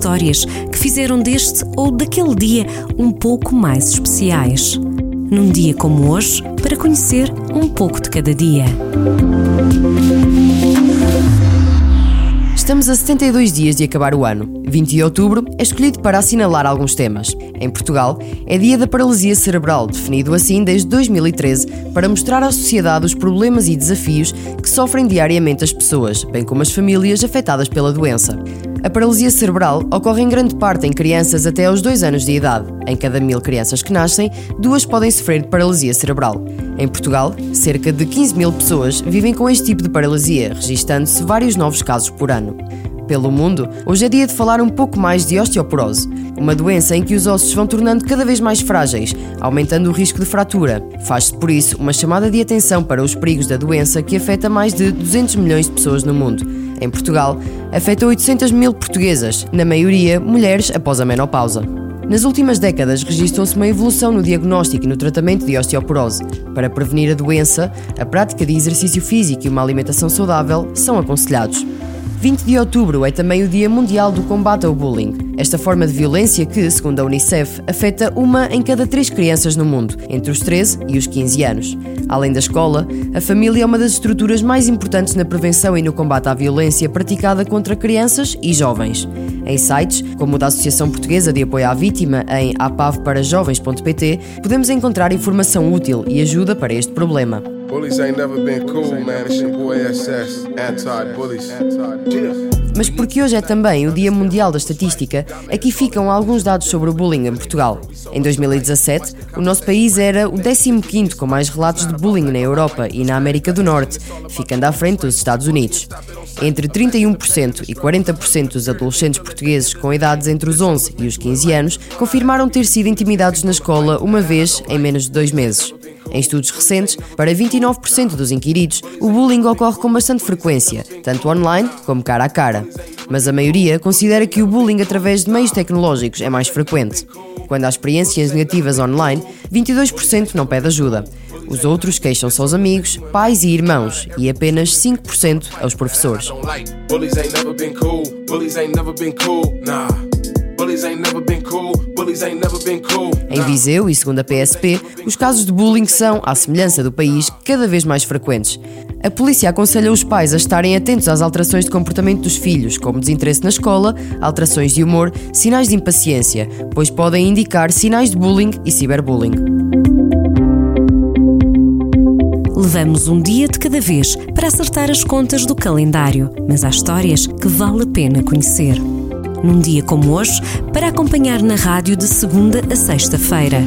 histórias que fizeram deste ou daquele dia um pouco mais especiais. Num dia como hoje, para conhecer um pouco de cada dia. Estamos a 72 dias de acabar o ano. 20 de outubro é escolhido para assinalar alguns temas. Em Portugal, é dia da paralisia cerebral, definido assim desde 2013, para mostrar à sociedade os problemas e desafios que sofrem diariamente as pessoas, bem como as famílias afetadas pela doença. A paralisia cerebral ocorre em grande parte em crianças até aos 2 anos de idade. Em cada mil crianças que nascem, duas podem sofrer de paralisia cerebral. Em Portugal, cerca de 15 mil pessoas vivem com este tipo de paralisia, registando-se vários novos casos por ano. Pelo mundo, hoje é dia de falar um pouco mais de osteoporose, uma doença em que os ossos vão tornando cada vez mais frágeis, aumentando o risco de fratura. Faz-se por isso uma chamada de atenção para os perigos da doença que afeta mais de 200 milhões de pessoas no mundo. Em Portugal, afeta 800 mil portuguesas, na maioria mulheres após a menopausa. Nas últimas décadas, registrou-se uma evolução no diagnóstico e no tratamento de osteoporose. Para prevenir a doença, a prática de exercício físico e uma alimentação saudável são aconselhados. 20 de outubro é também o Dia Mundial do Combate ao Bullying. Esta forma de violência que, segundo a Unicef, afeta uma em cada três crianças no mundo, entre os 13 e os 15 anos. Além da escola, a família é uma das estruturas mais importantes na prevenção e no combate à violência praticada contra crianças e jovens. Em sites, como o da Associação Portuguesa de Apoio à Vítima, em apaveparajovens.pt, podemos encontrar informação útil e ajuda para este problema. Bullies ain't never been cool, man. It's your boy SS, anti-bullies. Mas porque hoje é também o Dia Mundial da Estatística, aqui ficam alguns dados sobre o bullying em Portugal. Em 2017, o nosso país era o 15º com mais relatos de bullying na Europa e na América do Norte, ficando à frente dos Estados Unidos. Entre 31% e 40% dos adolescentes portugueses com idades entre os 11 e os 15 anos confirmaram ter sido intimidados na escola uma vez em menos de dois meses. Em estudos recentes, para 29% dos inquiridos, o bullying ocorre com bastante frequência, tanto online como cara a cara. Mas a maioria considera que o bullying através de meios tecnológicos é mais frequente. Quando há experiências negativas online, 22% não pede ajuda. Os outros queixam-se aos amigos, pais e irmãos e apenas 5% aos professores. Em Viseu e segundo a PSP, os casos de bullying são, à semelhança do país, cada vez mais frequentes. A polícia aconselha os pais a estarem atentos às alterações de comportamento dos filhos, como desinteresse na escola, alterações de humor, sinais de impaciência, pois podem indicar sinais de bullying e ciberbullying. Levamos um dia de cada vez para acertar as contas do calendário, mas há histórias que vale a pena conhecer num dia como hoje, para acompanhar na rádio de segunda a sexta-feira.